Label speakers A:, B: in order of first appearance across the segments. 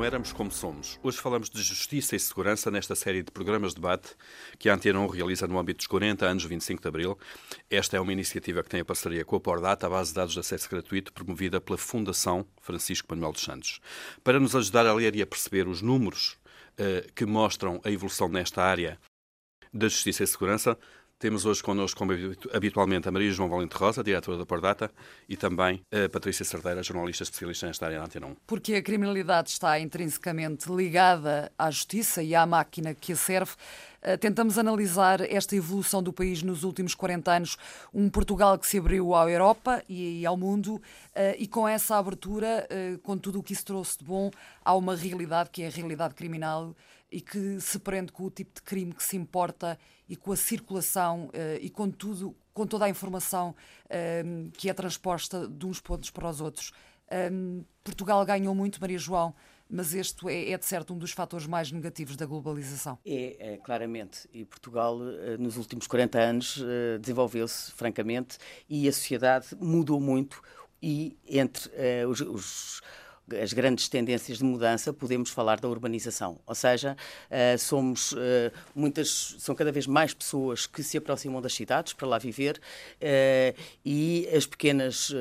A: como éramos, como somos. Hoje falamos de justiça e segurança nesta série de programas de debate que a Antena 1 realiza no âmbito dos 40 anos 25 de Abril. Esta é uma iniciativa que tem a parceria com a Pordata, a base de dados de acesso gratuito, promovida pela Fundação Francisco Manuel dos Santos. Para nos ajudar a ler e a perceber os números uh, que mostram a evolução nesta área da justiça e segurança, temos hoje connosco, como habitualmente, a Maria João Valente Rosa, diretora da Pordata, e também a Patrícia Cerdeira, jornalista especialista nesta área da Antena 1.
B: Porque a criminalidade está intrinsecamente ligada à justiça e à máquina que a serve, eh, tentamos analisar esta evolução do país nos últimos 40 anos, um Portugal que se abriu à Europa e ao mundo, eh, e com essa abertura, eh, com tudo o que isso trouxe de bom, há uma realidade que é a realidade criminal e que se prende com o tipo de crime que se importa e com a circulação uh, e com tudo, com toda a informação uh, que é transposta de uns pontos para os outros. Um, Portugal ganhou muito, Maria João, mas este é, é, de certo um dos fatores mais negativos da globalização.
C: É, é claramente. E Portugal, eh, nos últimos 40 anos, desenvolveu-se, francamente, e a sociedade mudou muito. E entre uh, os, os as grandes tendências de mudança, podemos falar da urbanização. Ou seja, uh, somos uh, muitas, são cada vez mais pessoas que se aproximam das cidades para lá viver uh, e as pequenas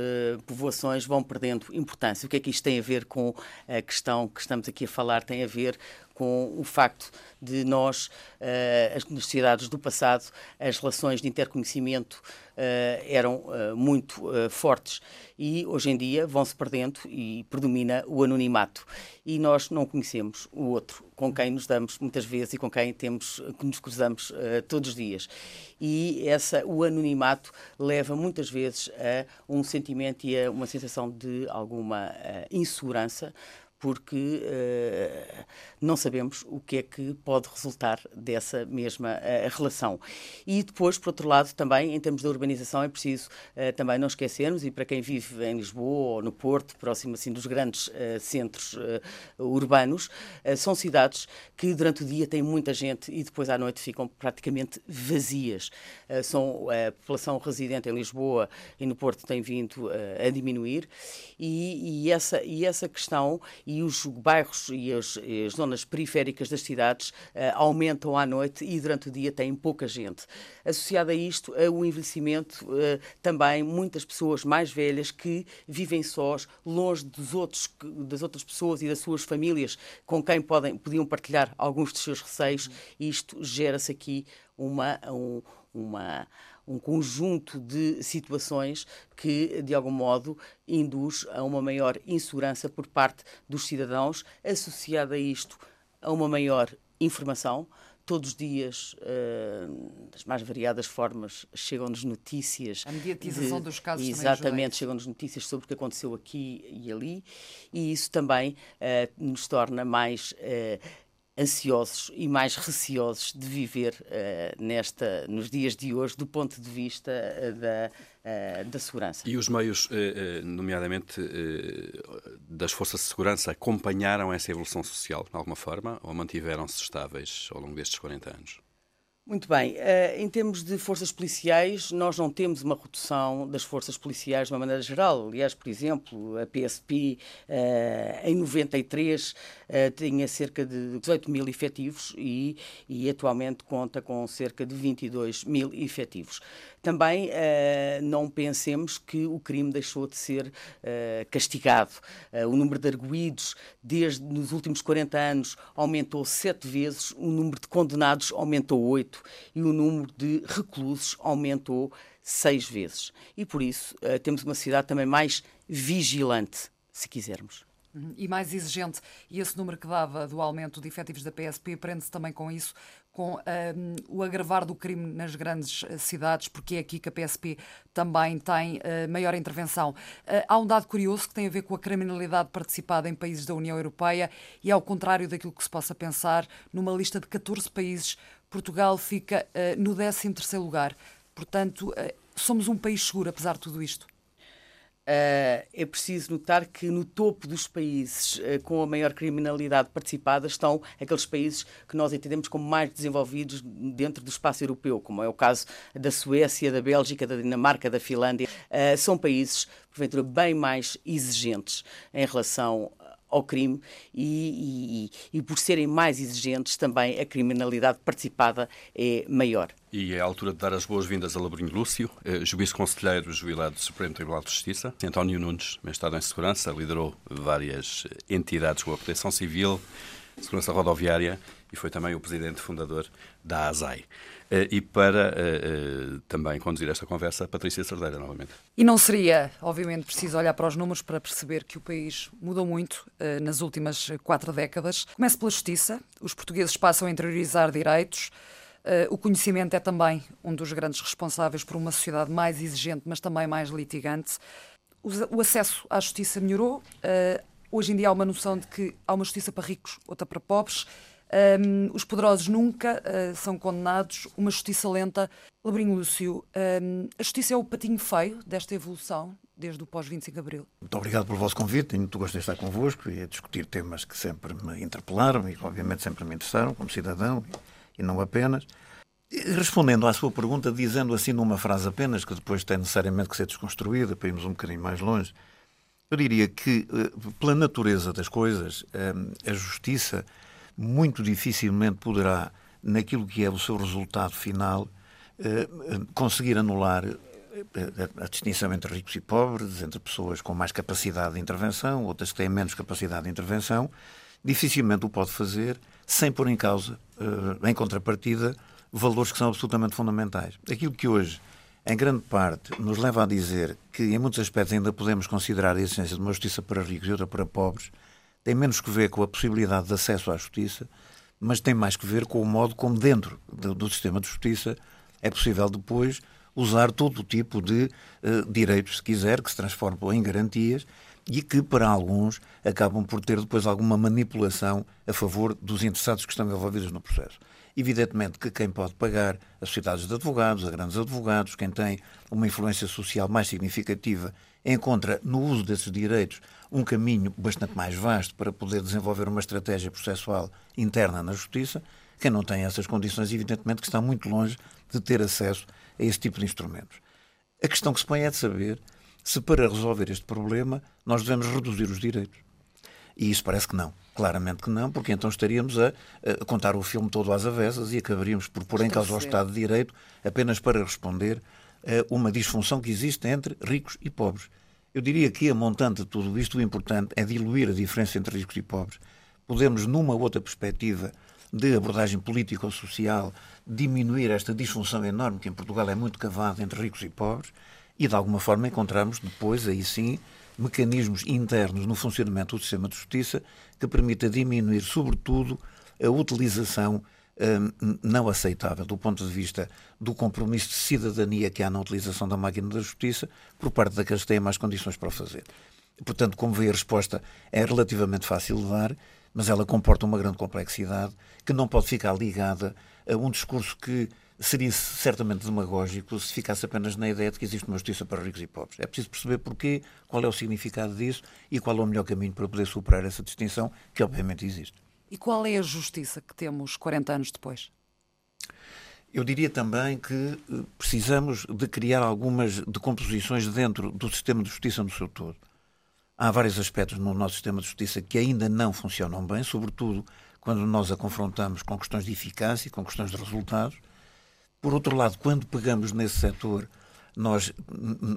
C: povoações vão perdendo importância. O que é que isto tem a ver com a questão que estamos aqui a falar? Tem a ver com o facto de nós, uh, as necessidades do passado, as relações de interconhecimento uh, eram uh, muito fortes e hoje em dia vão-se perdendo e predomina o anonimato. E nós não conhecemos o outro com quem nos damos muitas vezes e com quem temos que nos cruzamos todos os dias. E essa, o anonimato leva muitas vezes a um sentimento e a uma sensação de alguma insegurança porque uh, não sabemos o que é que pode resultar dessa mesma uh, relação. E depois, por outro lado, também, em termos da urbanização, é preciso uh, também não esquecermos, e para quem vive em Lisboa ou no Porto, próximo assim dos grandes centros urbanos, são cidades que durante o dia têm muita gente e depois à noite ficam praticamente vazias. são, a população residente em Lisboa e no Porto tem vindo a diminuir e, e, essa, e essa questão e os bairros e as, e as zonas periféricas das cidades uh, aumentam à noite e durante o dia têm pouca gente. Associado a isto, a o envelhecimento, uh, também muitas pessoas mais velhas que vivem sós, longe dos outros, das outras pessoas e das suas famílias com quem podem, podiam partilhar alguns dos seus receios. Isto gera-se aqui uma, um, uma um conjunto de situações que, de algum modo, induz a uma maior insegurança por parte dos cidadãos, associada a isto a uma maior informação. Todos os dias, uh, das mais variadas formas, chegam-nos notícias.
B: A mediatização
C: de,
B: dos casos
C: Exatamente, chegam-nos notícias sobre o que aconteceu aqui e ali, e isso também uh, nos torna mais. Uh, ansiosos e mais receosos de viver uh, nesta, nos dias de hoje, do ponto de vista uh, da, uh, da segurança.
A: E os meios, nomeadamente das forças de segurança, acompanharam essa evolução social de alguma forma ou mantiveram-se estáveis ao longo destes 40 anos?
C: Muito bem. Uh, em termos de forças policiais, nós não temos uma redução das forças policiais de uma maneira geral. Aliás, por exemplo, a PSP eh, em 93 uh, eh, tinha cerca de 18 mil efetivos e, e atualmente conta com cerca de 22 mil efetivos. Também não pensemos que o crime deixou de ser castigado. O número de arguídos, desde nos últimos 40 anos, aumentou sete vezes, o número de condenados aumentou oito e o número de reclusos aumentou seis vezes. E por isso temos uma cidade também mais vigilante, se quisermos.
B: Uhum. E mais exigente. E esse número que dava do aumento de efetivos da PSP prende-se também com isso, com o agravar do crime nas grandes eh, cidades, porque é aqui que a PSP também tem uh, maior intervenção. Há um dado curioso que tem a ver com a criminalidade participada em países da União Europeia e, ao contrário daquilo que se possa pensar, numa lista de 14 países, Portugal fica uh, no 13 lugar. Portanto, somos um país seguro, apesar de tudo isto.
C: Uh, é preciso notar que no topo dos países uh, com a maior criminalidade participada estão aqueles países que nós entendemos como mais desenvolvidos dentro do espaço europeu, como é o caso da Suécia, da Bélgica, da Dinamarca, da Finlândia. Uh, são países, porventura, bem mais exigentes em relação ao crime e, e, e, por serem mais exigentes também a criminalidade participada é maior.
A: E é a altura de dar as boas-vindas a Labrinho Lúcio, eh, juiz conselheiro jubilado do Supremo Tribunal de Justiça. António Nunes, Estado em Segurança, liderou várias entidades como a Proteção Civil, Segurança Rodoviária e foi também o presidente fundador da ASAI. Eh, e para uh, uh, também conduzir esta conversa, Patrícia Cerdeira, novamente.
B: E não seria, obviamente, preciso olhar para os números para perceber que o país mudou muito nas últimas quatro décadas. Começo pela justiça. Os portugueses passam a interiorizar direitos. o conhecimento é também um dos grandes responsáveis por uma sociedade mais exigente, mas também mais litigante. O acesso à justiça melhorou. hoje em dia há uma noção de que há uma justiça para ricos, outra para pobres. Um, os poderosos nunca uh, são condenados, uma justiça lenta. Labrinho Lúcio, um, a justiça é o patinho feio desta evolução desde o pós-25 de Abril.
D: Muito obrigado pelo vosso convite, tenho muito gosto de estar convosco e a discutir temas que sempre me interpelaram e obviamente sempre me interessaram como cidadão e não apenas. Respondendo à sua pergunta, dizendo assim numa frase apenas, que depois tem necessariamente que ser desconstruída para irmos um bocadinho mais longe, eu diria que, eh, pela natureza das coisas, a justiça muito dificilmente poderá, naquilo que é o seu resultado final, eh, eh, conseguir anular eh, a distinção entre ricos e pobres, entre pessoas com mais capacidade de intervenção, outras que têm menos capacidade de intervenção, dificilmente o pode fazer sem pôr em causa, em contrapartida, valores que são absolutamente fundamentais. Aquilo que hoje, em grande parte, nos leva a dizer que, em muitos aspectos, ainda podemos considerar a essência de uma justiça para ricos e outra para pobres, tem menos que ver com a possibilidade de acesso à justiça, mas tem mais que ver com o modo como, dentro do, do sistema de justiça, é possível depois usar todo o tipo de uh, direitos, se quiser, que se transformam em garantias e que, para alguns, acabam por ter depois alguma manipulação a favor dos interessados que estão envolvidos no processo. Evidentemente que quem pode pagar, as sociedades de advogados, a grandes advogados, quem tem uma influência social mais significativa, encontra no uso desses direitos um caminho bastante mais vasto para poder desenvolver uma estratégia processual interna na Justiça. Quem não tem essas condições, evidentemente, que está muito longe de ter acesso a esse tipo de instrumentos. A questão que se põe é de saber se, para resolver este problema, nós devemos reduzir os direitos. E isso parece que não. Claramente que não, porque então estaríamos a, a contar o filme todo às avessas e acabaríamos por pôr em causa o Estado de Direito apenas para responder uma disfunção que existe entre ricos e pobres. Eu diria que a montante de tudo isto, o importante é diluir a diferença entre ricos e pobres. Podemos, numa outra perspectiva de abordagem política ou social, diminuir esta disfunção enorme que em Portugal é muito cavada entre ricos e pobres e, de alguma forma, encontramos depois, aí sim, mecanismos internos no funcionamento do sistema de justiça que permita diminuir, sobretudo, a utilização Hum, não aceitável do ponto de vista do compromisso de cidadania que há na utilização da máquina da justiça por parte daqueles que têm mais condições para o fazer. Portanto, como vê, a resposta é relativamente fácil de dar, mas ela comporta uma grande complexidade que não pode ficar ligada a um discurso que seria certamente demagógico se ficasse apenas na ideia de que existe uma justiça para ricos e pobres. É preciso perceber porquê, qual é o significado disso e qual é o melhor caminho para poder superar essa distinção, que obviamente existe.
B: E qual é a justiça que temos 40 anos depois?
D: Eu diria também que eh, precisamos de criar algumas decomposições dentro do sistema de justiça no seu todo. Há vários aspectos no nosso sistema de justiça que ainda não funcionam bem, sobretudo quando nós a confrontamos com questões de eficácia, com questões de resultados. Por outro lado, quando pegamos nesse setor, nós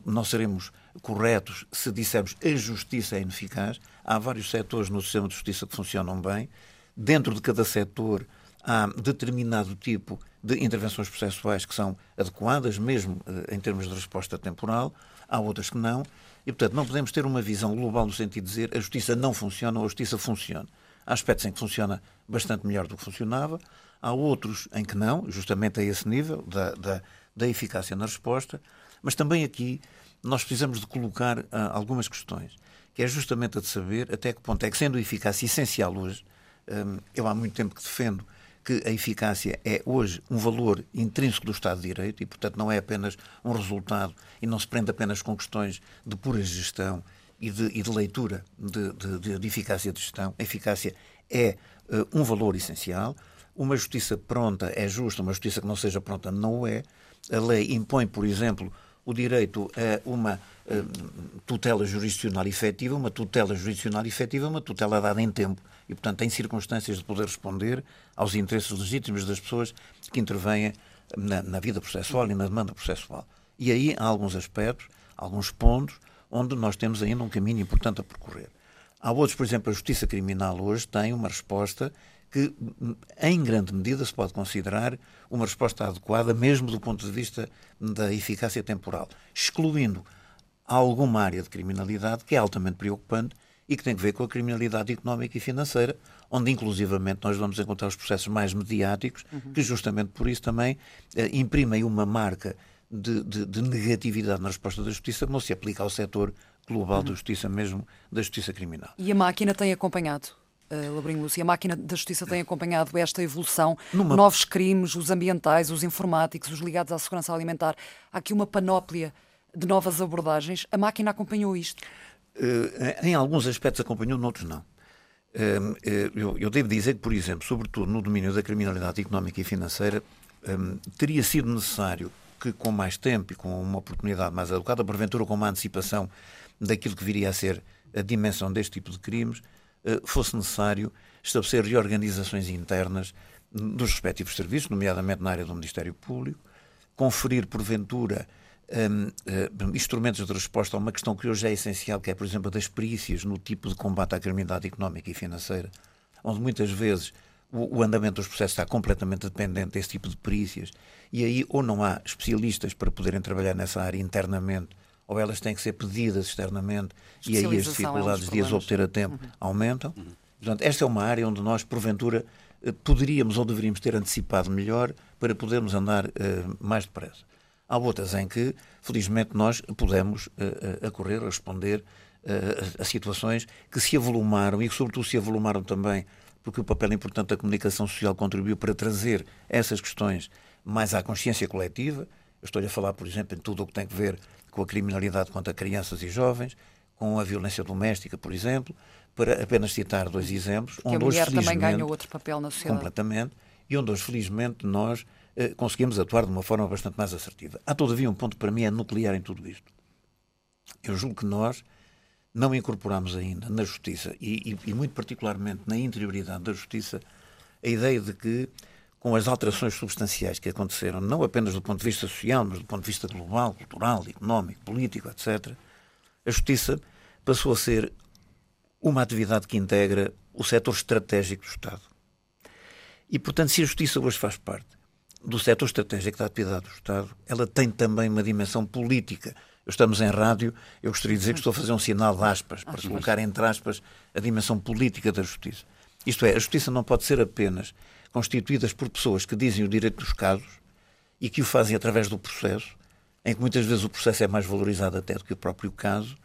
D: não seremos corretos se dissermos a justiça é ineficaz. Há vários setores no sistema de justiça que funcionam bem Dentro de cada setor há determinado tipo de intervenções processuais que são adequadas, mesmo eh, em termos de resposta temporal, há outras que não, e, portanto, não podemos ter uma visão global no sentido de dizer a justiça não funciona ou a justiça funciona. Há aspectos em que funciona bastante melhor do que funcionava, há outros em que não, justamente a esse nível da, da, da eficácia na resposta, mas também aqui nós precisamos de colocar uh, algumas questões, que é justamente a de saber até que ponto é que, sendo eficácia essencial hoje, eu há muito tempo que defendo que a eficácia é hoje um valor intrínseco do Estado de Direito e, portanto, não é apenas um resultado e não se prende apenas com questões de pura gestão e de, e de leitura de, de, de, eficácia de gestão. A eficácia é uh, um valor essencial. Uma justiça pronta é justa, uma justiça que não seja pronta não é. A lei impõe, por exemplo, o direito a uma uh, tutela jurisdicional efetiva, uma tutela jurisdicional efetiva, uma tutela dada em tempo e, portanto, tem circunstâncias de poder responder aos interesses legítimos das pessoas que intervêm na, na vida processual e na demanda processual. E aí há alguns aspectos, alguns pontos, onde nós temos ainda um caminho importante a percorrer. Há outros, por exemplo, a justiça criminal hoje tem uma resposta que, em grande medida, se pode considerar uma resposta adequada, mesmo do ponto de vista da eficácia temporal, excluindo alguma área de criminalidade que é altamente preocupante e que tem a ver com a criminalidade económica e financeira, onde inclusivamente nós vamos encontrar os processos mais mediáticos, uhum. que justamente por isso também eh, imprimem uma marca de, de, de, negatividade na resposta da justiça que não se aplica ao setor global uhum. da justiça, mesmo da justiça criminal.
B: E a máquina tem acompanhado? Uh, Labrinho Lúcia, a máquina da justiça tem acompanhado esta evolução, Numa... novos crimes, os ambientais, os informáticos, os ligados à segurança alimentar. Há aqui uma panóplia de novas abordagens. A máquina acompanhou isto?
D: Uh, em alguns aspectos acompanhou, noutros não. Uh, eu, eu, devo dizer que, por exemplo, sobretudo no domínio da criminalidade económica e financeira, um, teria sido necessário que, com mais tempo e com uma oportunidade mais adequada, porventura com uma antecipação daquilo que viria a ser a dimensão deste tipo de crimes, fosse necessário estabelecer reorganizações internas dos respectivos serviços, nomeadamente na área do Ministério Público, conferir, porventura, um, uh, instrumentos de resposta a uma questão que hoje é essencial, que é, por exemplo, a das perícias no tipo de combate à criminalidade económica e financeira, onde muitas vezes o, andamento dos processos está completamente dependente desse tipo de perícias, e aí ou não há especialistas para poderem trabalhar nessa área internamente, ou elas têm que ser pedidas externamente, e aí as dificuldades é um de as obter a tempo uhum. aumentam. Uhum. Portanto, esta é uma área onde nós, porventura, eh, poderíamos ou deveríamos ter antecipado melhor para podermos andar uh, mais depressa. Há outras em que, felizmente, nós pudemos uh, acorrer, responder uh, a situações que se avolumaram e que, sobretudo, se avolumaram também porque o papel importante da comunicação social contribuiu para trazer essas questões mais à consciência coletiva. Eu estou a falar, por exemplo, em tudo o que tem a ver com a criminalidade contra crianças e jovens, com a violência doméstica, por exemplo, para apenas citar dois exemplos.
B: Que onde a mulher hoje, também ganha outro papel na sociedade.
D: Completamente. E onde hoje, felizmente, nós eh, conseguimos atuar de uma forma bastante mais assertiva. Há, todavia, um ponto para mim é nuclear em tudo isto. Eu julgo que nós não incorporamos ainda na justiça, e, e, e muito particularmente na interioridade da justiça, a ideia de que, com as alterações substanciais que aconteceram, não apenas do ponto de vista social, mas do ponto de vista global, cultural, económico, político, etc., a justiça passou a ser uma atividade que integra o setor estratégico do Estado. E, portanto, se a justiça hoje faz parte do setor estratégico da atividade do Estado, ela tem também uma dimensão política. Estamos em rádio, eu gostaria de dizer que estou a fazer um sinal de aspas, para colocar entre aspas a dimensão política da justiça. Isto é, a justiça não pode ser apenas constituída por pessoas que dizem o direito dos casos e que o fazem através do processo, em que muitas vezes o processo é mais valorizado até do que o próprio caso.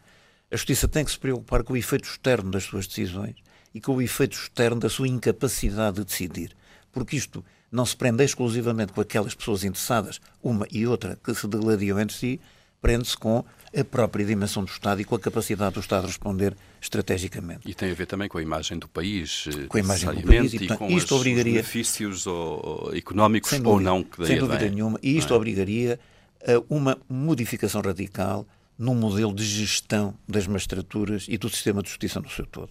D: A justiça tem que se preocupar com o efeito externo das suas decisões e com o efeito externo da sua incapacidade de decidir. Porque isto não se prende exclusivamente com aquelas pessoas interessadas, uma e outra, que se degladiam entre si, prende-se com a própria dimensão do Estado e com a capacidade do Estado de responder estrategicamente.
A: E tem a ver também com a imagem do país,
D: com a imagem do país
A: e, portanto, e isto as, obrigaria benefícios ou, económicos dúvida, ou não que daí
D: Sem dúvida nenhuma, e isto é? obrigaria a uma modificação radical no modelo de gestão das magistraturas e do sistema de justiça no seu todo.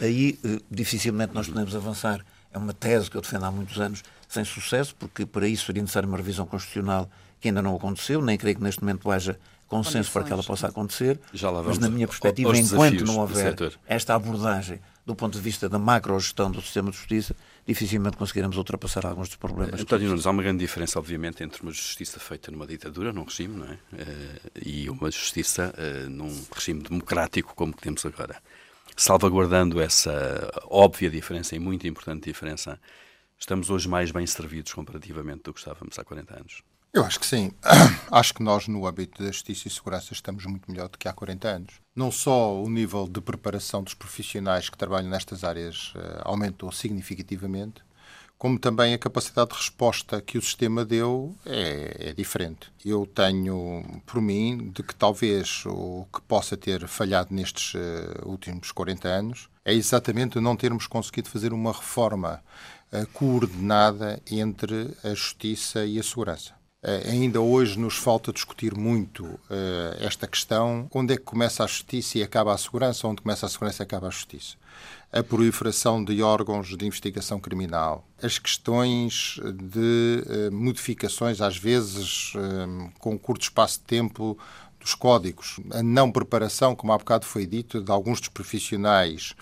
D: Aí eh, dificilmente nós podemos avançar. É uma tese que eu defendo há muitos anos sem sucesso, porque para isso seria necessária uma revisão constitucional que ainda não aconteceu, nem creio que neste momento haja consenso para que ela possa acontecer, mas na minha perspectiva, enquanto não houver esta abordagem do ponto de vista da macro-gestão do sistema de justiça, dificilmente conseguiremos ultrapassar alguns dos problemas.
A: António Nunes, há uma grande diferença, obviamente, entre uma justiça feita numa ditadura, num regime, não é? Eh, e uma justiça eh, num regime democrático como que temos agora. Salvaguardando essa óbvia diferença e muito importante diferença, estamos hoje mais bem servidos comparativamente do que estávamos há 40 anos.
E: Eu acho que sim. Acho que nós, no âmbito da justiça e segurança, estamos muito melhor do que há 40 anos. Não só o nível de preparação dos profissionais que trabalham nestas áreas uh, aumentou significativamente, como também a capacidade de resposta que o sistema deu é, é, diferente. Eu tenho por mim de que talvez o que possa ter falhado nestes uh, últimos 40 anos é exatamente não termos conseguido fazer uma reforma uh, coordenada entre a justiça e a segurança ainda hoje nos falta discutir muito uh, esta questão: onde é que começa a justiça e acaba a segurança, onde começa a segurança e acaba a justiça. A proliferação de órgãos de investigação criminal, as questões de uh, modificações, às vezes com curto espaço de tempo, dos códigos, a não preparação, como há bocado foi dito, de alguns dos profissionais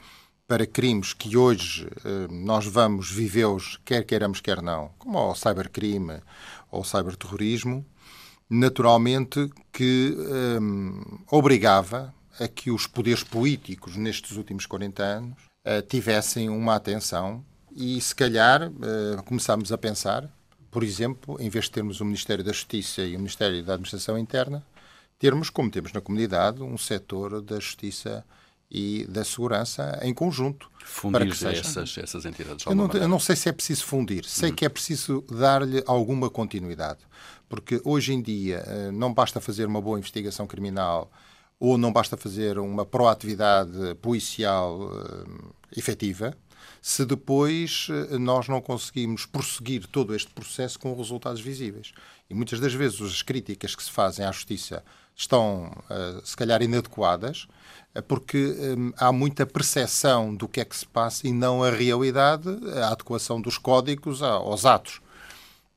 E: para crimes que hoje nós vamos vivê-los, quer queiramos, quer não, como o cybercrime ou cyberterrorismo, naturalmente que um, obrigava a que os poderes políticos nestes últimos 40 anos uh, tivessem uma atenção e, se calhar, uh, começámos a pensar, por exemplo, em vez de termos o Ministério da Justiça e o Ministério da Administração Interna, termos, como temos na comunidade, um setor da Justiça e da segurança em conjunto.
A: Fundir essas, essas entidades.
E: Eu não, eu não, sei se é preciso fundir, sei hum. que é preciso dar-lhe alguma continuidade, porque hoje em dia eh, não basta fazer uma boa investigação criminal ou não basta fazer uma proatividade policial uh, efetiva, se depois uh, nós não conseguimos prosseguir todo este processo com resultados visíveis. E muitas das vezes as críticas que se fazem à justiça estão, uh, se calhar, inadequadas, é porque hum, há muita percepção do que é que se passa e não a realidade, a adequação dos códigos aos atos.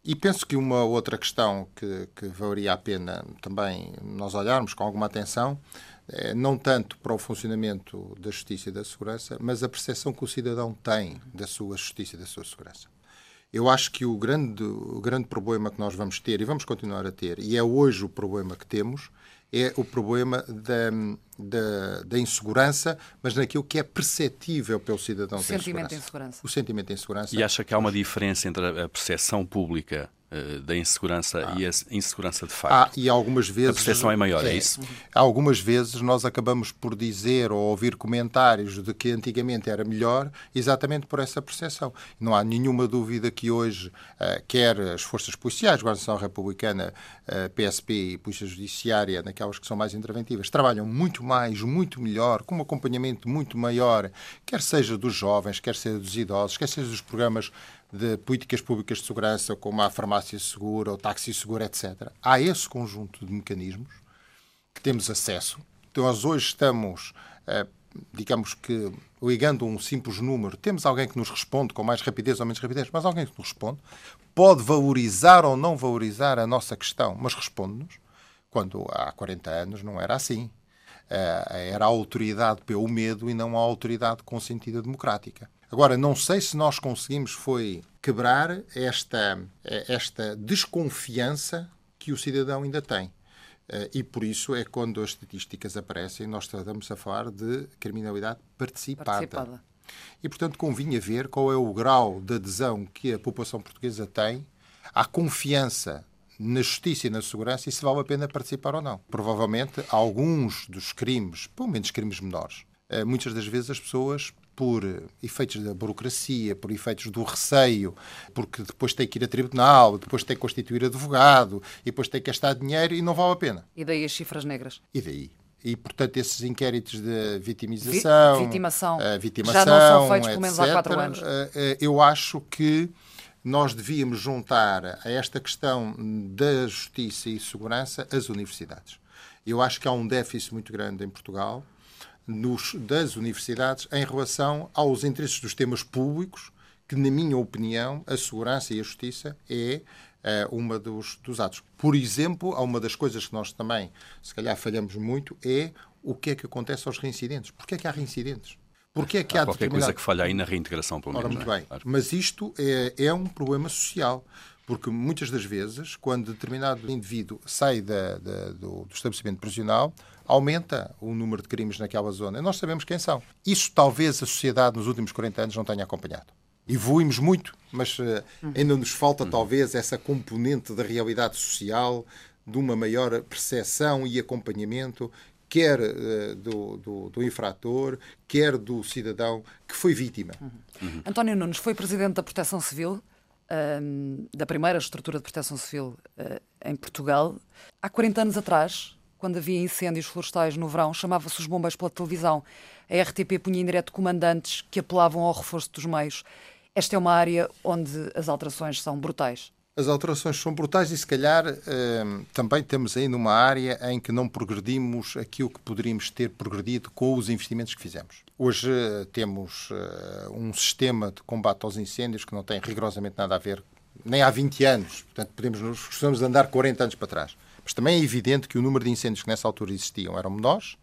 E: E penso que uma outra questão que, que valeria a pena também nós olharmos com alguma atenção, é não tanto para o funcionamento da justiça e da segurança, mas a percepção que o cidadão tem da sua justiça e da sua segurança. Eu acho que o grande, o grande problema que nós vamos ter, e vamos continuar a ter, e é hoje o problema que temos, é o problema da, da, da, insegurança, mas naquilo que é perceptível pelo cidadão. O
B: sentimento de insegurança.
E: O sentimento de insegurança.
A: E acha que há uma diferença entre a percepção pública eh, da insegurança ah. e a insegurança de facto.
E: Ah, e algumas vezes. A
A: percepção é maior, é, é isso?
E: Algumas vezes nós acabamos por dizer ou ouvir comentários de que antigamente era melhor, exatamente por essa percepção. Não há nenhuma dúvida que hoje, uh, quer as forças policiais, Guarda Nacional Republicana, uh, PSP e Polícia Judiciária, naquelas que são mais interventivas, trabalham muito mais, muito melhor, com um acompanhamento muito maior, quer seja dos jovens, quer seja dos idosos, quer seja dos programas de políticas públicas de segurança, como a farmácia segura, o táxi seguro, etc. Há esse conjunto de mecanismos que temos acesso. Então, nós hoje estamos, eh, digamos que, ligando um simples número, temos alguém que nos responde com mais rapidez ou menos rapidez, mas alguém que nos responde, pode valorizar ou não valorizar a nossa questão, mas responde-nos, quando há 40 anos não era assim. Eh, era a autoridade pelo medo e não a autoridade consentida democrática. Agora, não sei se nós conseguimos foi quebrar esta, esta desconfiança que o cidadão ainda tem. Eh, e por isso é quando as estatísticas aparecem, nós estamos a falar de criminalidade participada. participada. E, portanto, convinha ver qual é o grau de adesão que a população portuguesa tem à confiança na justiça e na segurança e se vale a pena participar ou não. Provavelmente, alguns dos crimes, pelo menos crimes menores, eh, muitas das vezes as pessoas por efeitos da burocracia, por efeitos do receio, porque depois tem que ir a tribunal, depois tem que constituir advogado, e depois tem que gastar dinheiro e não vale a pena.
B: E daí as cifras negras?
E: E daí? E, portanto, esses inquéritos de vitimização,
B: Vi, vitimação,
E: uh, vitimação,
B: já não são feitos pelo menos há quatro anos. Uh,
E: uh, eu acho que nós devíamos juntar a esta questão da justiça e segurança as universidades. Eu acho que há um déficit muito grande em Portugal nos, das universidades em relação aos interesses dos temas públicos, que, na minha opinião, a segurança e a justiça é uh, uma dos, dos atos. Por exemplo, há uma das coisas que nós também, se calhar, falhamos muito, é o que é que acontece aos reincidentes. Porquê é que há reincidentes?
A: Porquê é que há, há qualquer determinado... coisa que falha aí na reintegração, pelo menos.
E: Ora, muito é? bem. Claro. Mas isto é, é um problema social. Porque muitas das vezes, quando determinado indivíduo sai da, da, do, do, estabelecimento prisional, aumenta o número de crimes naquela zona. Nós sabemos quem são. Isso talvez a sociedade nos últimos 40 anos não tenha acompanhado. Evoluímos muito, mas uh, ainda nos falta talvez essa componente da realidade social, de uma maior percepção e acompanhamento, quer uh, do, do, do, infrator, quer do cidadão que foi vítima.
B: Uhum. António Nunes foi presidente da Proteção Civil da primeira estrutura de proteção civil uh, em Portugal. Há 40 anos atrás, quando havia incêndios florestais no verão, chamava-se os bombeiros pela televisão. A RTP punha em direto comandantes que apelavam ao reforço dos meios. Esta é uma área onde as alterações são brutais.
E: As alterações são brutais e, se calhar, ehm, também estamos aí numa área em que não progredimos aquilo que poderíamos ter progredido com os investimentos que fizemos. Hoje eh, temos uh, um sistema de combate aos incêndios que não tem rigorosamente nada a ver, nem há 20 anos, portanto, podemos, nos andar 40 anos para trás. Mas também é evidente que o número de incêndios que nessa altura existiam eram menores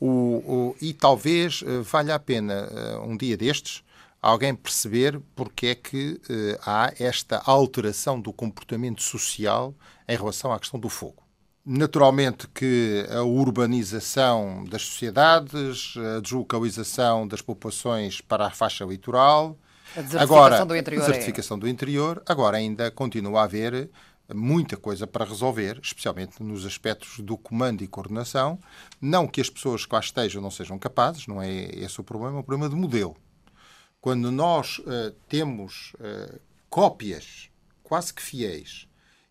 E: o, o, e talvez uh, valha a pena, um dia destes, alguém perceber porque é que uh, há esta alteração do comportamento social em relação à questão do fogo. Naturalmente que a urbanização das sociedades, a deslocalização das populações para a faixa litoral,
B: a desertificação
E: agora,
B: do interior.
E: A desertificação é... do interior, agora ainda continua a haver muita coisa para resolver, especialmente nos aspectos do comando e coordenação. Não que as pessoas que lá estejam não sejam capazes, não é esse o problema, é um problema de modelo. Quando nós uh, temos uh, cópias quase que fiéis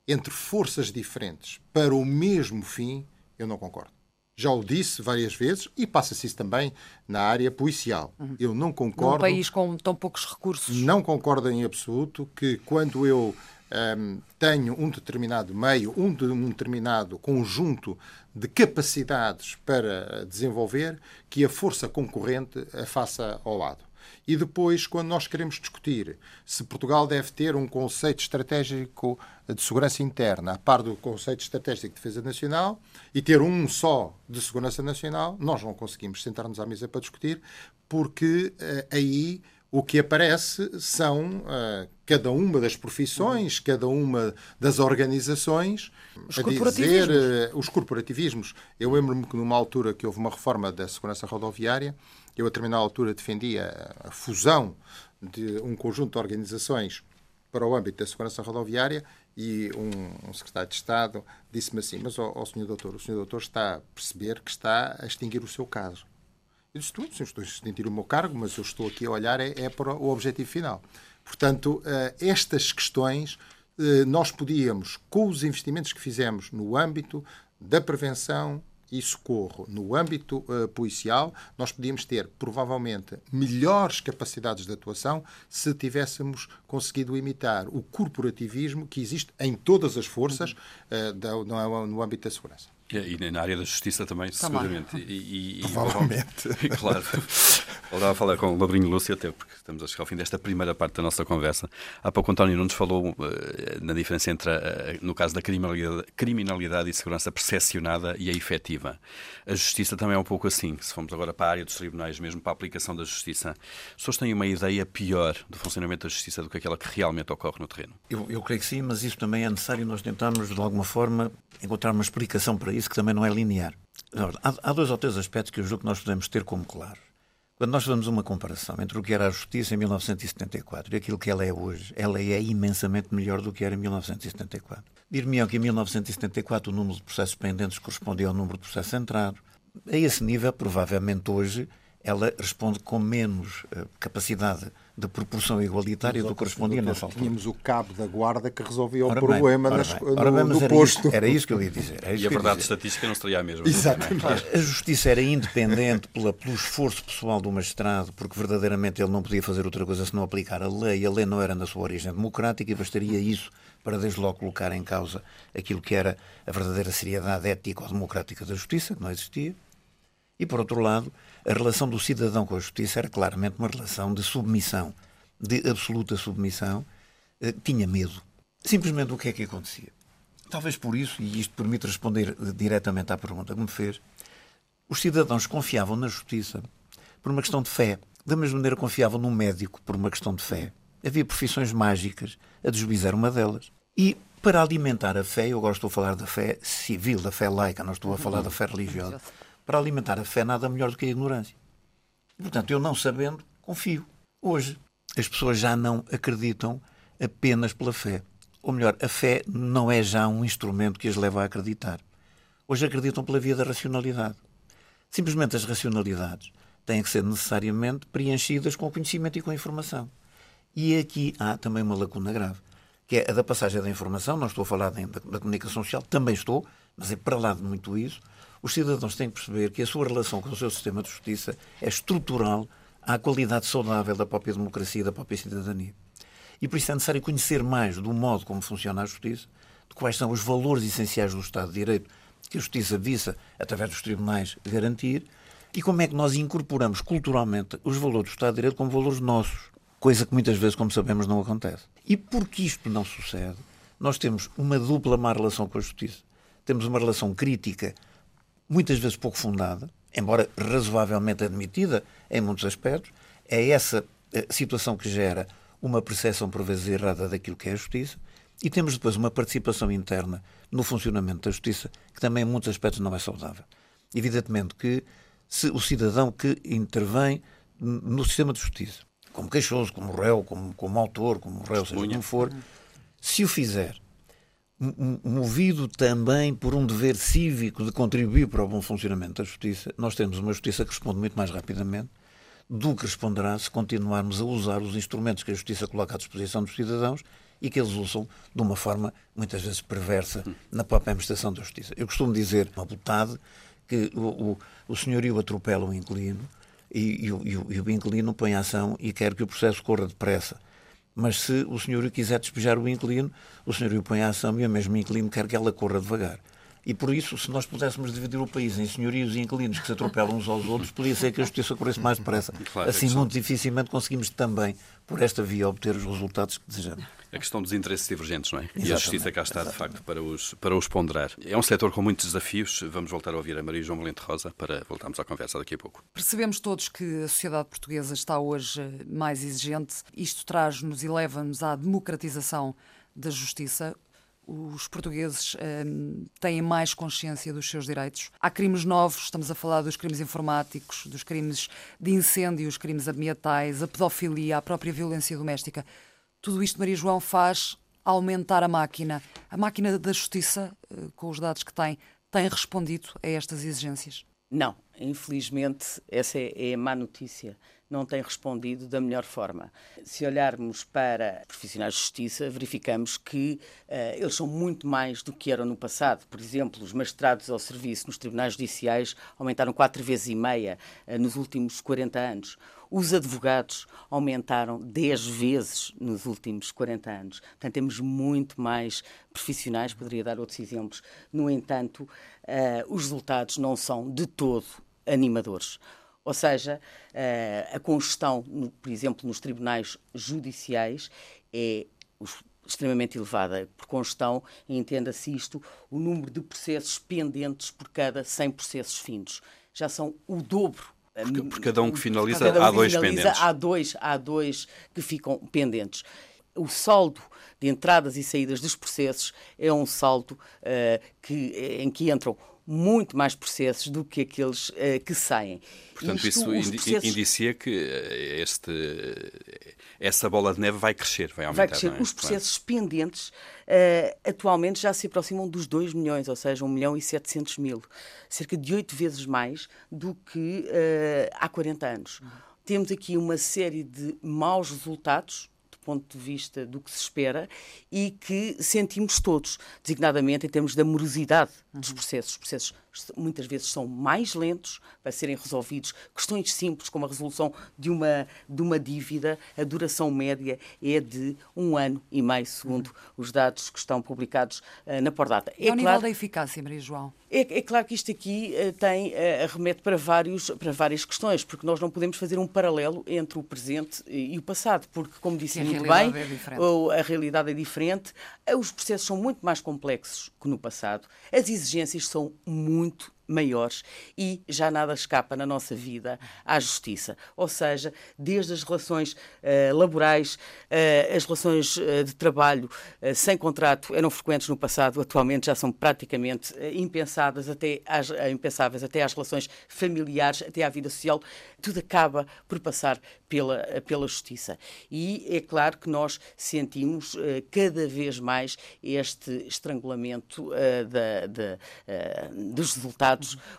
E: entre forças diferentes para o mesmo fim, eu não concordo. Já o disse várias vezes e passa-se isso também na área policial. Uhum. Eu não concordo.
B: Num país com tão poucos recursos.
E: Não concordo em absoluto que quando eu um, ehm, tenho um determinado meio, um, de, um determinado conjunto de capacidades para desenvolver, que a força concorrente a faça ao lado. E depois, quando nós queremos discutir se Portugal deve ter um conceito estratégico de segurança interna a par do conceito estratégico de defesa nacional e ter um só de segurança nacional, nós não conseguimos sentar-nos à mesa para discutir, porque uh, aí o que aparece são uh, cada uma das profissões, cada uma das organizações,
B: os a dizer
E: uh, os corporativismos. Eu lembro-me que numa altura que houve uma reforma da segurança rodoviária, eu, a determinada altura, defendia a fusão de um conjunto de organizações para o âmbito da segurança rodoviária e um, um secretário de Estado disse-me assim, mas, ó, ó senhor doutor, o senhor doutor está a perceber que está a extinguir o seu caso. Eu disse, tudo, estou a extinguir o meu cargo, mas eu estou aqui a olhar é, é para o objetivo final. Portanto, uh, estas questões uh, nós podíamos, com os investimentos que fizemos no âmbito da prevenção, e socorro no âmbito uh, policial, nós podíamos ter provavelmente melhores capacidades de atuação se tivéssemos conseguido imitar o corporativismo que existe em todas as forças uh, da, no, no âmbito da segurança.
A: E na área da justiça também, também. seguramente.
E: E, e, Provavelmente.
A: E, claro. Voltava a falar com o Labrinho Lúcio, até porque estamos a chegar ao fim desta primeira parte da nossa conversa. Há pouco o António Nunes falou uh, na diferença entre, uh, no caso da criminalidade, criminalidade e segurança percepcionada e a efetiva. A justiça também é um pouco assim. Se formos agora para a área dos tribunais, mesmo para a aplicação da justiça, as pessoas têm uma ideia pior do funcionamento da justiça do que aquela que realmente ocorre no terreno?
D: Eu, eu creio que sim, mas isso também é necessário nós tentarmos, de alguma forma, encontrar uma explicação para isso que também não é linear. Há, há dois ou três aspectos que eu julgo que nós podemos ter como claros. Quando nós fazemos uma comparação entre o que era a justiça em 1974 e aquilo que ela é hoje, ela é imensamente melhor do que era em 1974. Dir-me-ão que em 1974 o número de processos pendentes correspondia ao número de processos entrados. A esse nível, provavelmente hoje, ela responde com menos uh, capacidade de proporção igualitária do que correspondia nessa altura.
E: Tínhamos o cabo da guarda que resolvia ora o problema
D: bem,
E: nas,
D: ora bem. no, posto. Isso, era isso que eu ia dizer.
A: e a verdade estatística não seria a mesma.
E: Exatamente.
D: A justiça era independente pela, pelo esforço pessoal do magistrado, porque verdadeiramente ele não podia fazer outra coisa senão aplicar a lei. A lei não era na sua origem democrática e bastaria isso para desde logo colocar em causa aquilo que era a verdadeira seriedade ética ou democrática da justiça, que não existia. E, por outro lado, a relação do cidadão com a justiça era claramente uma relação de submissão, de absoluta submissão. Eh, tinha medo. Simplesmente o que é que acontecia? Talvez por isso, e isto permite responder eh, diretamente à pergunta que me fez, os cidadãos confiavam na justiça por uma questão de fé. Da mesma maneira confiavam no médico por uma questão de fé. Havia profissões mágicas, a de era uma delas. E para alimentar a fé, eu estou a falar da fé civil, da fé laica, não estou a falar da fé religiosa para alimentar a fé nada melhor do que a ignorância. Portanto, eu não sabendo, confio. Hoje, as pessoas já não acreditam apenas pela fé. Ou melhor, a fé não é já um instrumento que as leva a acreditar. Hoje acreditam pela via da racionalidade. Simplesmente as racionalidades têm que ser necessariamente preenchidas com conhecimento e com informação. E aqui há também uma lacuna grave, que é a da passagem da informação. Não estou a falar da comunicação social, também estou, mas é para lá de muito isso os cidadãos têm que perceber que a sua relação com o seu sistema de justiça é estrutural à qualidade saudável da própria democracia e da própria cidadania. E por isso é necessário conhecer mais do modo como funciona a justiça, de quais são os valores essenciais do Estado de Direito que a justiça visa, através dos tribunais, garantir, e como é que nós incorporamos culturalmente os valores do Estado de Direito como valores nossos, coisa que muitas vezes, como sabemos, não acontece. E porque isto não sucede, nós temos uma dupla má relação com a justiça. Temos uma relação crítica, muitas vezes pouco fundada, embora razoavelmente admitida em muitos aspectos. É essa eh, situação que gera uma percepção por vezes errada daquilo que é a justiça. E temos depois uma participação interna no funcionamento da justiça que também em muitos aspectos não é saudável. Evidentemente que se o cidadão que intervém no sistema de justiça, como queixoso, como réu, como, como autor, como réu, seja como for, se o fizer movido também por um dever cívico de contribuir para o bom funcionamento da justiça, nós temos uma justiça que responde muito mais rapidamente do que responderá se continuarmos a usar os instrumentos que a justiça coloca à disposição dos cidadãos e que eles usam de uma forma muitas vezes perversa na própria administração da justiça. Eu costumo dizer, uma botade, que o, o, o senhorio atropela o inquilino e, e, o, e o inquilino põe a ação e quer que o processo corra depressa. Mas se o senhorio quiser despejar o inquilino, o senhorio põe a ação e o mesmo inquilino quer que ela corra devagar. E por isso, se nós pudéssemos dividir o país em senhorios e inquilinos que se atropelam uns aos outros, podia ser que a justiça corresse mais depressa. Claro, assim, muito dificilmente conseguimos também, por esta via, obter os resultados que desejamos.
A: A questão dos interesses divergentes, não é? Exatamente. E a justiça cá está, Exatamente. de facto, para os, para os ponderar. É um setor com muitos desafios. Vamos voltar a ouvir a Maria João Valente Rosa para voltarmos à conversa daqui a pouco.
B: Percebemos todos que a sociedade portuguesa está hoje mais exigente. Isto traz-nos e leva-nos à democratização da justiça os portugueses um, têm mais consciência dos seus direitos. Há crimes novos, estamos a falar dos crimes informáticos, dos crimes de incêndio, os crimes ambientais, a pedofilia, a própria violência doméstica. Tudo isto, Maria João, faz aumentar a máquina. A máquina da justiça, uh, com os dados que tem, tem respondido a estas exigências?
C: Não, infelizmente, essa é, é a má notícia não tem respondido da melhor forma. Se olharmos para profissionais de justiça, verificamos que uh, eles são muito mais do que eram no passado. Por exemplo, os magistrados ao serviço nos tribunais judiciais aumentaram quatro vezes e meia uh, nos últimos 40 anos. Os advogados aumentaram 10 vezes nos últimos 40 anos. Portanto, temos muito mais profissionais, poderia dar outros exemplos. No entanto, uh, os resultados não são de todo animadores. Ou seja, eh, a congestão, por exemplo, nos tribunais judiciais é extremamente elevada. Por congestão, entenda-se isto, o número de processos pendentes por cada 100 processos findos. Já são o dobro
A: porque, por cada um que finaliza, um há dois finaliza, pendentes.
C: Há dois, há dois que ficam pendentes. O saldo de entradas e saídas dos processos é um saldo uh, que, em que entram muito mais processos do que aqueles uh, que saem.
A: Portanto, Isto, isso processos... indicia que eh, este, essa bola de neve vai crescer, vai aumentar.
C: Vai crescer.
A: É?
C: Os processos claro. pendentes uh, atualmente já se aproximam dos 2 milhões, ou seja, 1 milhão e 700 mil. Cerca de 8 vezes mais do que uh, há 40 anos. Uhum. Temos aqui uma série de maus resultados ponto de vista do que se espera e que sentimos todos, designadamente em termos da morosidade dos uhum. processos. Os processos muitas vezes são mais lentos para serem resolvidos. Questões simples, como a resolução de uma, de uma dívida, a duração média é de um ano e meio, segundo uhum. os dados que estão publicados uh, na Pordata.
B: É, é o claro, nível da eficácia, Maria João.
C: É, é claro que isto aqui uh, tem, uh, remete para, vários, para várias questões, porque nós não podemos fazer um paralelo entre o presente e, o passado, porque, como disse Sim, muito bem, é a realidade é diferente, os processos são muito mais complexos que no passado, as exigências são muito muito maiores e já nada escapa na nossa vida à justiça. Ou seja, desde as relações uh, laborais, uh, as relações uh, de trabalho sem contrato eram frequentes no passado, atualmente já são praticamente impensadas até às, impensáveis até às relações familiares, até à vida social. Tudo acaba por passar pela, pela justiça. E é claro que nós sentimos cada vez mais este estrangulamento da, dos resultados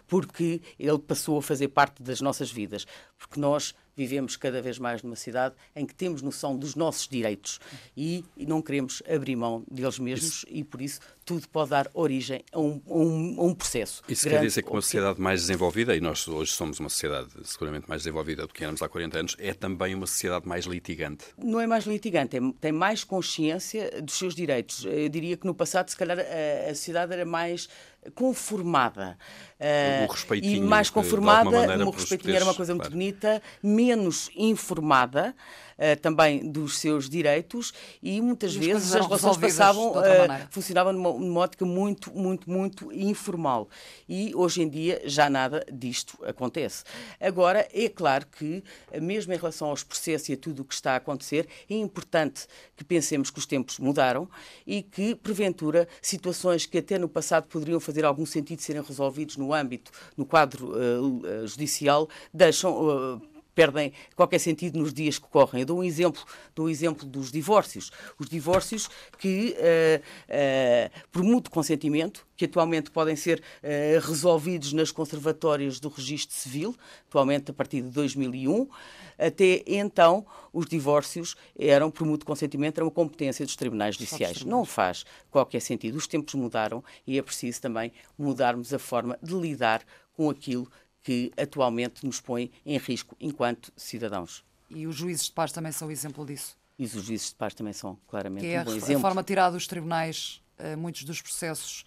C: porque ele passou a fazer parte das nossas vidas. Porque nós vivemos cada vez mais numa cidade em que temos noção dos nossos direitos e não queremos abrir mão deles mesmos isso. e por isso tudo pode dar origem a um, a um, a um processo.
A: Isso quer dizer que uma sociedade mais desenvolvida, e nós hoje somos uma sociedade seguramente mais desenvolvida do que éramos há 40 anos, é também uma sociedade mais litigante?
C: Não é mais litigante, é, tem mais consciência dos seus direitos. Eu diria que no passado, se calhar, a, a sociedade era mais conformada.
A: Uh, e
C: mais conformada, o respeitinho era uma coisa muito claro. bonita, menos informada uh, também dos seus direitos e muitas e vezes as relações passavam, uh, funcionavam numa, numa ótica muito, muito, muito informal. E hoje em dia já nada disto acontece. Agora, é claro que, mesmo em relação aos processos e a tudo o que está a acontecer, é importante que pensemos que os tempos mudaram e que, porventura, situações que até no passado poderiam fazer algum sentido serem resolvidos no âmbito, no quadro uh, judicial, deixam. Perdem qualquer sentido nos dias que correm. Eu dou um exemplo, dou um exemplo dos divórcios. Os divórcios que, uh, uh, por mútuo consentimento, que atualmente podem ser uh, resolvidos nas conservatórias do registro civil, atualmente a partir de 2001, até então os divórcios eram, por mútuo consentimento, eram competência dos tribunais judiciais. Não faz qualquer sentido. Os tempos mudaram e é preciso também mudarmos a forma de lidar com aquilo que atualmente nos põe em risco enquanto cidadãos.
B: E os juízes de paz também são exemplo disso?
C: E os juízes de paz também são claramente
B: que é
C: um bom exemplo.
B: a forma de tirar dos tribunais uh, muitos dos processos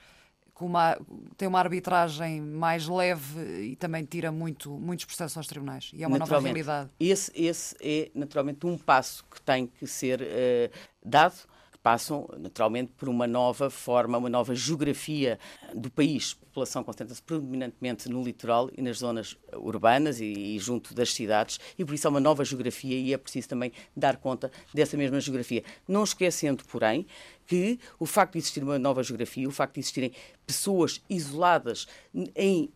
B: com uma, tem uma arbitragem mais leve e também tira muito, muitos processos aos tribunais. E é uma nova realidade.
C: Esse, esse é, naturalmente, um passo que tem que ser uh, dado passam naturalmente por uma nova forma, uma nova geografia do país. A população concentra-se predominantemente no litoral e nas zonas urbanas e, e, junto das cidades, e por isso é uma nova geografia e é preciso também dar conta dessa mesma geografia. Não esquecendo, porém, que o facto de existir uma nova geografia, o facto de existirem pessoas isoladas em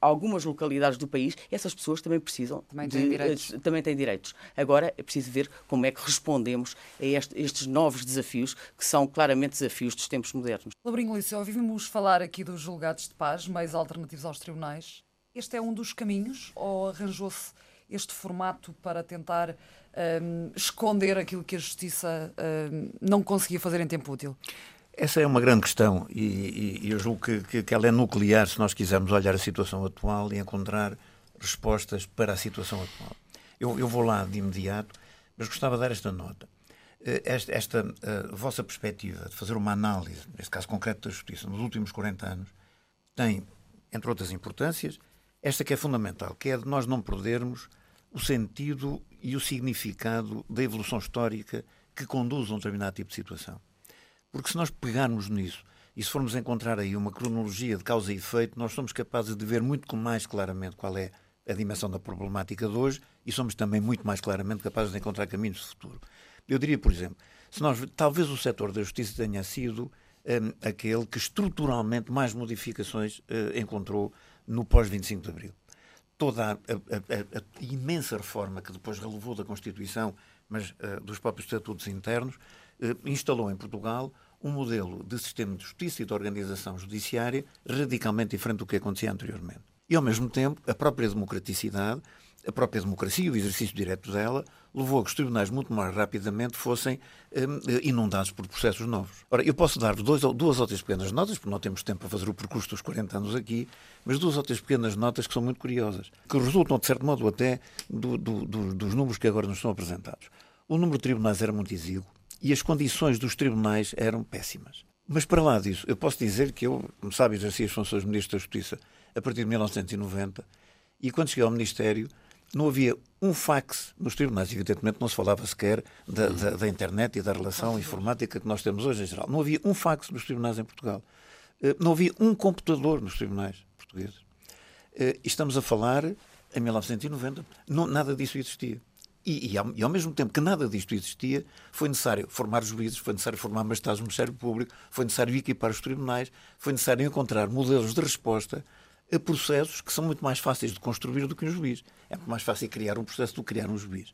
C: algumas localidades do país, essas pessoas também precisam
B: também têm, de, direitos.
C: Uh, também têm direitos. Agora é preciso ver como é que respondemos a este, estes novos desafios, que são claramente desafios dos tempos modernos.
B: Labrinho Liceu, ouvimos falar aqui dos julgados de paz, meios alternativos aos tribunais. Este é um dos caminhos ou arranjou-se este formato para tentar um, esconder aquilo que a Justiça um, não conseguia fazer em tempo útil?
D: Essa é uma grande questão e, e eu julgo que, que, que, ela é nuclear se nós quisermos olhar a situação atual e encontrar respostas para a situação atual. Eu, eu vou lá de imediato, mas gostava de dar esta nota. Eh, esta, esta uh, vossa perspectiva de fazer uma análise, neste caso concreto da justiça, nos últimos 40 anos, tem, entre outras importâncias, esta que é fundamental, que é de nós não perdermos o sentido e o significado da evolução histórica que conduz a um determinado tipo de situação. Porque se nós pegarmos nisso e se formos encontrar aí uma cronologia de causa e efeito, nós somos capazes de ver muito mais claramente qual é a dimensão da problemática de hoje e somos também muito mais claramente capazes de encontrar caminhos de futuro. Eu diria, por exemplo, se nós, talvez o setor da justiça tenha sido um, aquele que estruturalmente mais modificações uh, encontrou no pós-25 de Abril. Toda a, a, a, a, imensa reforma que depois relevou da Constituição, mas uh, dos próprios estatutos internos, uh, instalou em Portugal um modelo de sistema de justiça e de organização judiciária radicalmente diferente do que acontecia anteriormente. E, ao mesmo tempo, a própria democraticidade, a própria democracia o exercício direto dela levou a que os tribunais muito mais rapidamente fossem um, inundados por processos novos. Ora, eu posso dar duas, duas ou três pequenas notas, porque não temos tempo para fazer o percurso dos 40 anos aqui, mas duas ou três pequenas notas que são muito curiosas, que resultam, de certo modo, até do, do, do, dos números que agora nos são apresentados. O número de tribunais era muito exíguo, e as condições dos tribunais eram péssimas. Mas para lá disso, eu posso dizer que eu, como sabe, exerci as funções de Ministro da Justiça a partir de 1990 e quando cheguei ao Ministério não havia um fax nos tribunais. Evidentemente não se falava sequer da, da, da internet e da relação informática que nós temos hoje em geral. Não havia um fax nos tribunais em Portugal. Eh, não havia um computador nos tribunais portugueses. Eh, estamos a falar em 1990. Não, nada disso existia. E, e, ao, e, ao, mesmo tempo que nada disto existia, foi necessário formar juízes, foi necessário formar magistrados do Ministério Público, foi necessário equipar os tribunais, foi necessário encontrar modelos de resposta a processos que são muito mais fáceis de construir do que um juiz. É muito mais fácil criar um processo do que criar um juiz.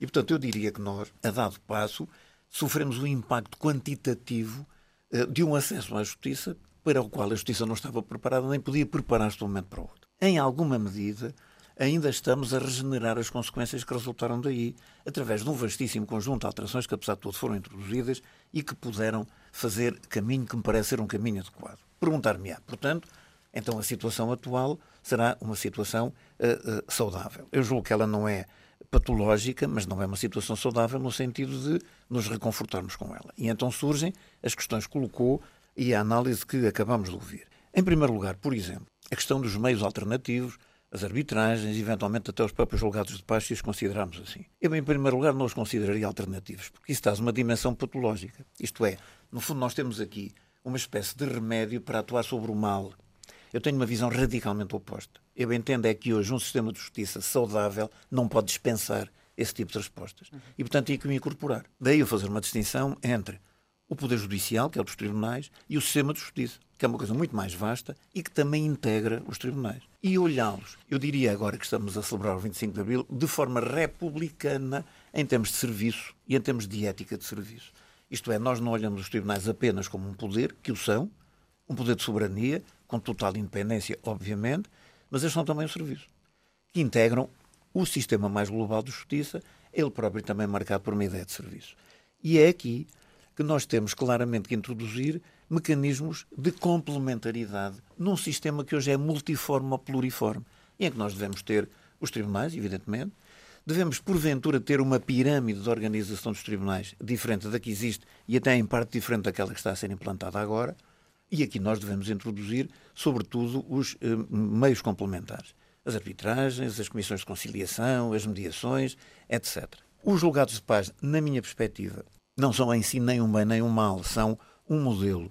D: E, portanto, eu diria que nós, a dado passo, sofremos um impacto quantitativo uh, de um acesso à justiça para o qual a justiça não estava preparada nem podia preparar-se de um momento para o outro. Em alguma medida, ainda estamos a regenerar as consequências que resultaram daí, através de um vastíssimo conjunto de alterações que, apesar de tudo, foram introduzidas e que puderam fazer caminho que me parece ser um caminho adequado. Perguntar-me-á, portanto, então a situação atual será uma situação uh, uh, saudável. Eu julgo que ela não é patológica, mas não é uma situação saudável no sentido de nos reconfortarmos com ela. E então surgem as questões que colocou e a análise que acabamos de ouvir. Em primeiro lugar, por exemplo, a questão dos meios alternativos, as arbitragens, eventualmente até os próprios julgados de paz, se os considerarmos assim. Eu, em primeiro lugar, não os consideraria alternativos, porque isso traz uma dimensão patológica. Isto é, no fundo, nós temos aqui uma espécie de remédio para atuar sobre o mal. Eu tenho uma visão radicalmente oposta. Eu entendo é que hoje um sistema de justiça saudável não pode dispensar esse tipo de respostas. E, portanto, tinha que me incorporar. Daí eu fazer uma distinção entre o Poder Judicial, que é o dos tribunais, e o sistema de justiça, que é uma coisa muito mais vasta e que também integra os tribunais. E olhá-los, eu diria agora que estamos a celebrar o 25 de Abril, de forma republicana em termos de serviço e em termos de ética de serviço. Isto é, nós não olhamos os tribunais apenas como um poder, que o são, um poder de soberania, com total independência, obviamente, mas eles são também um serviço, que integram o sistema mais global de justiça, ele próprio também marcado por uma ideia de serviço. E é aqui que nós temos claramente que introduzir mecanismos de complementaridade num sistema que hoje é multiforme ou pluriforme, em que nós devemos ter os tribunais, evidentemente, devemos, porventura, ter uma pirâmide de organização dos tribunais diferente da que existe e até em parte diferente daquela que está a ser implantada agora, e aqui nós devemos introduzir, sobretudo, os eh, meios complementares. As arbitragens, as comissões de conciliação, as mediações, etc. Os julgados de paz, na minha perspectiva, não são em si nem um bem nem um mal, são um modelo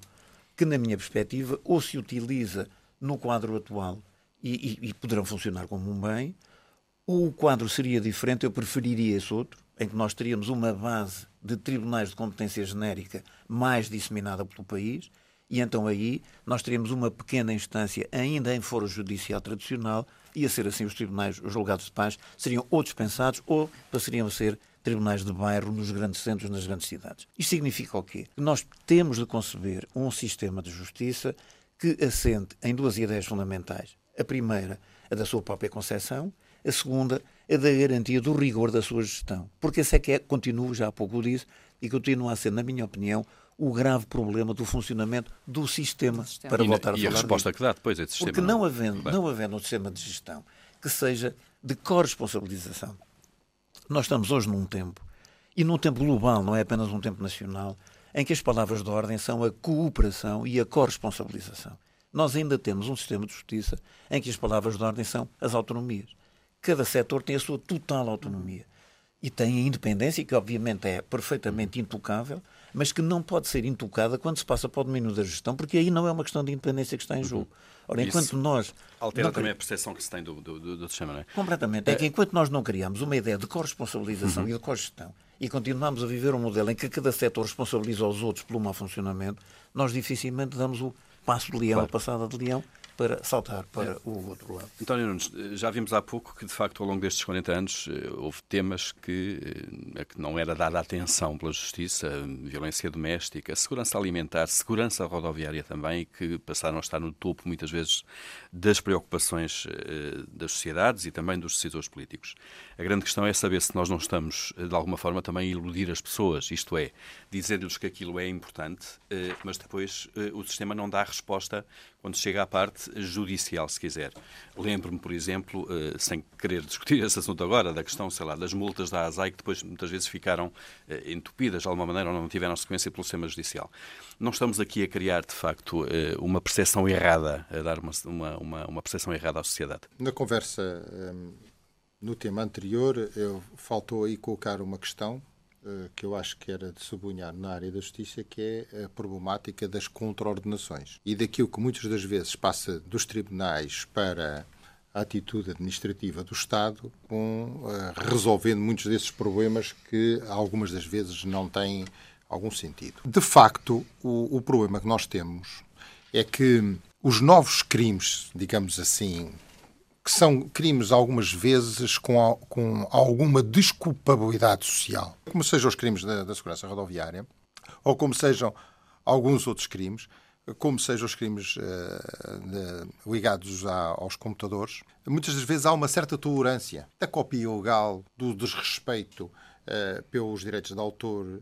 D: que, na minha perspectiva, ou se utiliza no quadro atual e, e, e poderão funcionar como um bem, ou o quadro seria diferente, eu preferiria esse outro, em que nós teríamos uma base de tribunais de competência genérica mais disseminada pelo país, e então aí nós teríamos uma pequena instância ainda em foro judicial tradicional, e a ser assim os tribunais, os julgados de paz, seriam ou dispensados ou passariam a ser tribunais de bairro nos grandes centros, nas grandes cidades. Isto significa o quê? Que nós temos de conceber um sistema de justiça que assente em duas ideias fundamentais. A primeira, a da sua própria concepção, a segunda, a da garantia do rigor da sua gestão. Porque esse é que é, continuo, já há pouco disse, e continua a ser, na minha opinião, o grave problema do funcionamento do sistema, sistema. para
A: e,
D: voltar a
A: e
D: falar.
A: E a resposta disso. que dá depois é esse
D: sistema. Porque não havendo, não havendo um sistema de gestão que seja de corresponsabilização nós estamos hoje num tempo, e num tempo global, não é apenas um tempo nacional, em que as palavras de ordem são a cooperação e a corresponsabilização. Nós ainda temos um sistema de justiça em que as palavras de ordem são as autonomias. Cada setor tem a sua total autonomia. E tem a independência, que obviamente é perfeitamente intocável, mas que não pode ser intocada quando se passa para o domínio da gestão, porque aí não é uma questão de independência que está em jogo. Ora, enquanto
A: Isso
D: nós.
A: Altera não... também a percepção que se tem do, do, do, sistema, não é?
D: Completamente. É que enquanto nós não criamos uma ideia de corresponsabilização uhum. e de cogestão e continuamos a viver um modelo em que cada setor responsabiliza os outros pelo mau funcionamento, nós dificilmente damos o passo de leão, claro. a passada de leão, para saltar para o outro lado.
A: António Nunes, já vimos há pouco que, de facto, ao longo destes 40 anos, eh, houve temas que, eh, que não era dada atenção pela Justiça, violência doméstica, segurança alimentar, segurança rodoviária também, que passaram a estar no topo, muitas vezes, das preocupações eh, das sociedades e também dos decisores políticos. A grande questão é saber se nós não estamos, de alguma forma, também a iludir as pessoas, isto é, dizer-lhes que aquilo é importante, mas depois o sistema não dá resposta quando chega à parte judicial, se quiser. Lembro-me, por exemplo, eh, sem querer discutir esse assunto agora, da questão, sei lá, das multas da ASAI, que depois muitas vezes ficaram eh, entupidas de alguma maneira ou não tiveram sequência pelo sistema judicial. Não estamos aqui a criar, de facto, eh, uma percepção errada, a dar uma, uma, uma percepção errada à sociedade.
E: Na conversa no tema anterior, eu, faltou aí colocar uma questão que eu acho que era de sublinhar na área da justiça, que é a problemática das contraordenações e daquilo que muitas das vezes passa dos tribunais para a atitude administrativa do Estado, com, uh, resolvendo muitos desses problemas que algumas das vezes não têm algum sentido. De facto, o, o problema que nós temos é que os novos crimes, digamos assim, que são crimes algumas vezes com, com alguma desculpabilidade social, como sejam os crimes da, da segurança rodoviária, ou como sejam alguns outros crimes, como sejam os crimes uh, de, ligados a, aos computadores, muitas das vezes há uma certa tolerância. Da cópia ilegal, do desrespeito uh, pelos direitos de autor,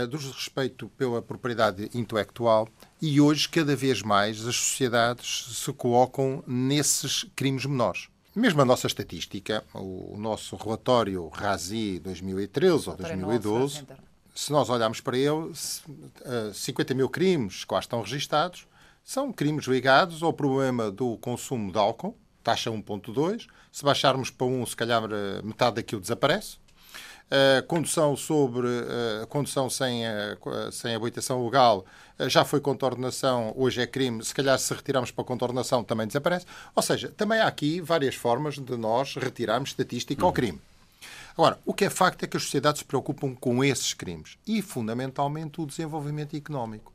E: do desrespeito pela propriedade intelectual e hoje, cada vez mais, as sociedades se colocam nesses crimes menores. Mesmo a nossa estatística, o, o nosso relatório RASI 2013 ou 2012, se nós olharmos para ele, 50 eh, mil crimes que lá estão registados são crimes ligados ao problema do consumo de álcool, taxa 1.2. Se baixarmos para 1, se calhar eh, metade daquilo desaparece. Uh, condução sobre uh, condução sem, uh, sem habilitação legal já foi contornação, hoje é crime. Se calhar, se retirarmos para contornação, também desaparece. Ou seja, também há aqui várias formas de nós retirarmos estatística ao uhum. crime. Agora, o que é facto é que as sociedades se preocupam com esses crimes e, fundamentalmente, o desenvolvimento económico.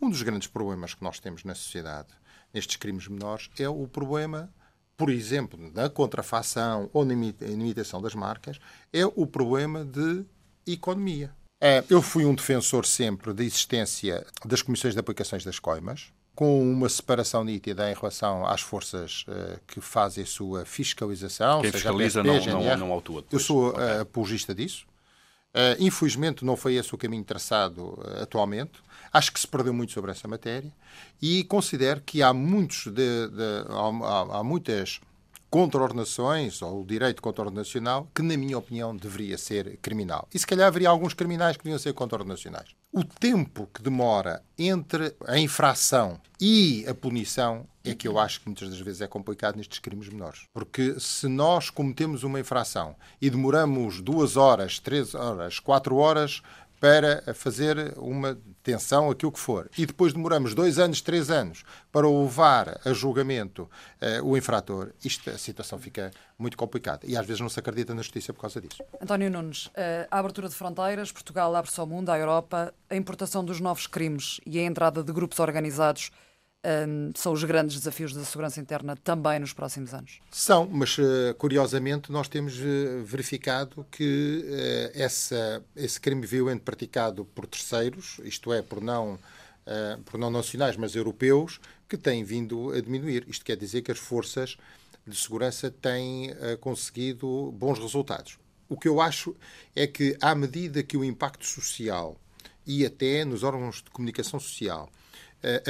E: Um dos grandes problemas que nós temos na sociedade, nestes crimes menores, é o problema, por exemplo, na contrafação ou na imitação das marcas, é o problema de economia. É, eu fui um defensor sempre da existência das comissões de aplicações das coimas, com uma separação nítida em relação às forças uh, que fazem a sua fiscalização.
A: Quem fiscaliza PSP, não, não, não autua.
E: Depois. Eu sou okay. uh, apologista disso. Uh, infelizmente não foi esse o caminho traçado uh, atualmente. Acho que se perdeu muito sobre essa matéria e considero que há muitos de, de, há, há, muitas contraordenações, ou o direito contraordenacional, que, na minha opinião, deveria ser criminal. E se calhar haveria alguns criminais que deviam ser contraordenacionais. O tempo que demora entre a infração e a punição é que eu acho que muitas das vezes é complicado nestes crimes menores. Porque se nós cometemos uma infração e demoramos duas horas, três horas, quatro horas para fazer uma detenção, aquilo que for, e depois demoramos dois anos, três anos para levar a julgamento uh, o infrator, isto, a situação fica muito complicada. E às vezes não se acredita na justiça por causa disso.
B: António Nunes, uh, a abertura de fronteiras, Portugal abre-se ao mundo, à Europa, a importação dos novos crimes e a entrada de grupos organizados um, são os grandes desafios da segurança interna também nos próximos anos?
E: São, mas eh, curiosamente nós temos eh, verificado que uh, essa, esse crime violento praticado por terceiros, isto é, por não, uh, por não nacionais, mas europeus, que tem vindo a diminuir. Isto quer dizer que as forças de segurança têm uh, conseguido bons resultados. O que eu acho é que, à medida que o impacto social e até nos órgãos de comunicação social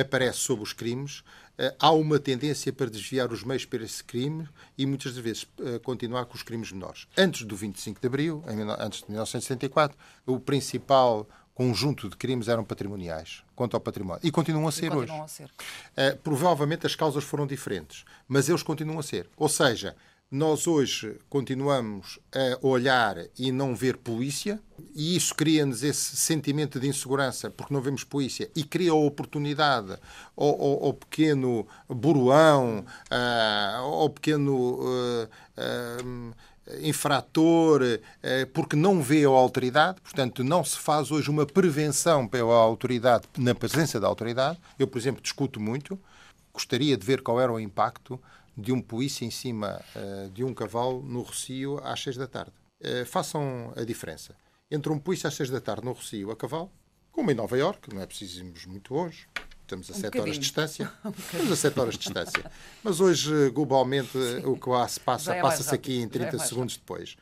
E: aparece sobre os crimes, uh, há uma tendência para desviar os meios para esse crime e muitas das vezes uh, continuar com os crimes menores. Antes do 25 de Abril, antes de 1974, o principal conjunto de crimes eram patrimoniais, quanto ao património. E continuam a ser continuam hoje. A ser. Provavelmente as causas foram diferentes, mas eles continuam a ser. Ou seja, nós hoje continuamos a olhar e não ver polícia, e isso cria-nos esse sentimento de insegurança porque não vemos polícia, e cria a oportunidade ao, ao, ao pequeno buruão, uh, ao pequeno uh, uh, infrator, porque não vê a autoridade, portanto, não se faz hoje uma prevenção pela autoridade, na presença da autoridade. Eu, por exemplo, discuto muito, gostaria de ver qual era o impacto de um polícia em cima uh, de um cavalo no Rocio às seis da tarde. Uh, façam a diferença entre um polícia às seis da tarde no Rocio a cavalo, como em Nova Iorque, não é preciso irmos muito longe, estamos a um sete horas de distância. um estamos a sete horas de distância. Mas hoje, globalmente, Sim. o que lá se passa, é passa-se aqui em 30 é segundos rápido. depois.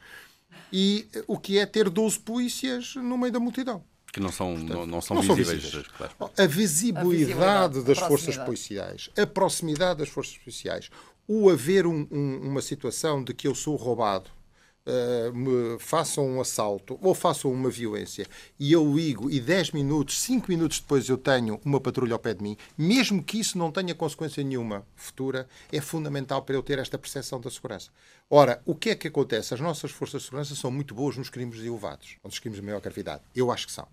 E: E o que é ter 12 polícias no meio da multidão?
A: Que não são, Portanto, não, não são não visíveis. visíveis.
E: Claro. A, visibilidade a visibilidade das forças policiais, a proximidade das forças policiais, o haver um, um, uma situação de que eu sou roubado, uh, me façam um assalto ou façam uma violência e eu ligo e 10 minutos, 5 minutos depois eu tenho uma patrulha ao pé de mim, mesmo que isso não tenha consequência nenhuma futura, é fundamental para eu ter esta percepção da segurança. Ora, o que é que acontece? As nossas forças de segurança são muito boas nos crimes elevados, nos crimes de maior gravidade. Eu acho que são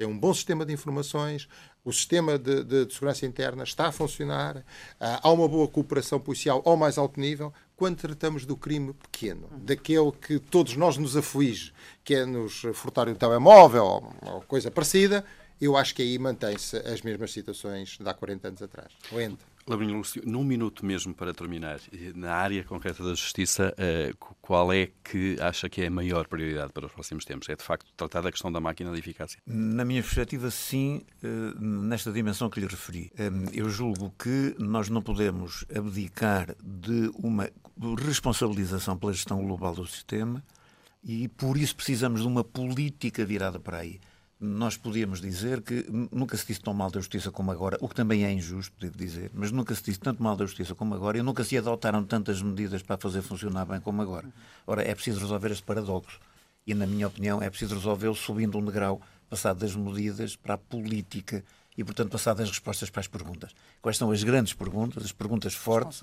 E: tem um bom sistema de informações, o sistema de, de, de segurança interna está a funcionar, uh, há uma boa cooperação policial ao mais alto nível. Quando tratamos do crime pequeno, daquele que todos nós nos aflige, que é nos furtar o telemóvel ou, ou coisa parecida, eu acho que aí mantém-se as mesmas situações de há 40 anos atrás. Lento.
A: Labrinho Lúcio, num minuto mesmo para terminar, na área concreta da justiça, eh, qual é que acha que é a maior prioridade para os próximos tempos? É de facto tratar da questão da máquina de eficácia?
D: Na minha perspectiva, sim, eh, nesta dimensão que lhe referi. Eh, eu julgo que nós não podemos abdicar de uma responsabilização pela gestão global do sistema e por isso precisamos de uma política virada para aí nós podíamos dizer que nunca se disse tão mal da justiça como agora, o que também é injusto, devo dizer, mas nunca se disse tanto mal da justiça como agora e nunca se adotaram tantas medidas para fazer funcionar bem como agora. Ora, é preciso resolver este paradoxo e, na minha opinião, é preciso resolvê-lo subindo um degrau, passado das medidas para a política e, portanto, passar das respostas para as perguntas. Quais são as grandes perguntas, as perguntas fortes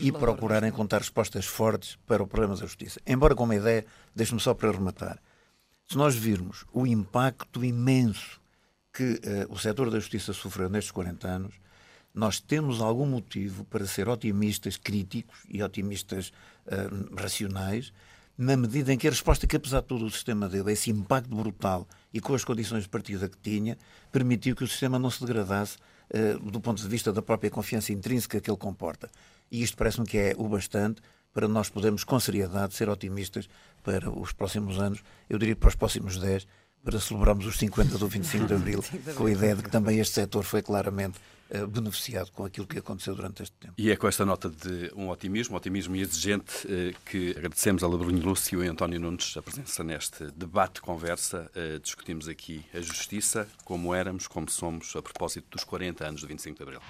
D: e procurar encontrar respostas fortes para o problema da justiça. Embora com uma ideia, deixe-me só para rematar, se nós virmos o impacto imenso que uh, o setor da justiça sofreu nestes 40 anos, nós temos algum motivo para ser otimistas críticos e otimistas uh, racionais, na medida em que a resposta que, apesar de tudo, o sistema deu, esse impacto brutal e com as condições de partida que tinha, permitiu que o sistema não se degradasse uh, do ponto de vista da própria confiança intrínseca que ele comporta. E isto parece-me que é o bastante para nós podermos, com seriedade, ser otimistas para os próximos anos, eu diria para os próximos 10, para celebrarmos os 50 do 25 de Abril, com a ideia de que também este setor foi claramente uh, beneficiado com aquilo que aconteceu durante este tempo.
A: E é com esta nota de um otimismo, otimismo exigente, uh, que agradecemos a Labrinho Lúcio e António Nunes a presença neste debate-conversa. Uh, discutimos aqui a justiça, como éramos, como somos, a propósito dos 40 anos do 25 de Abril.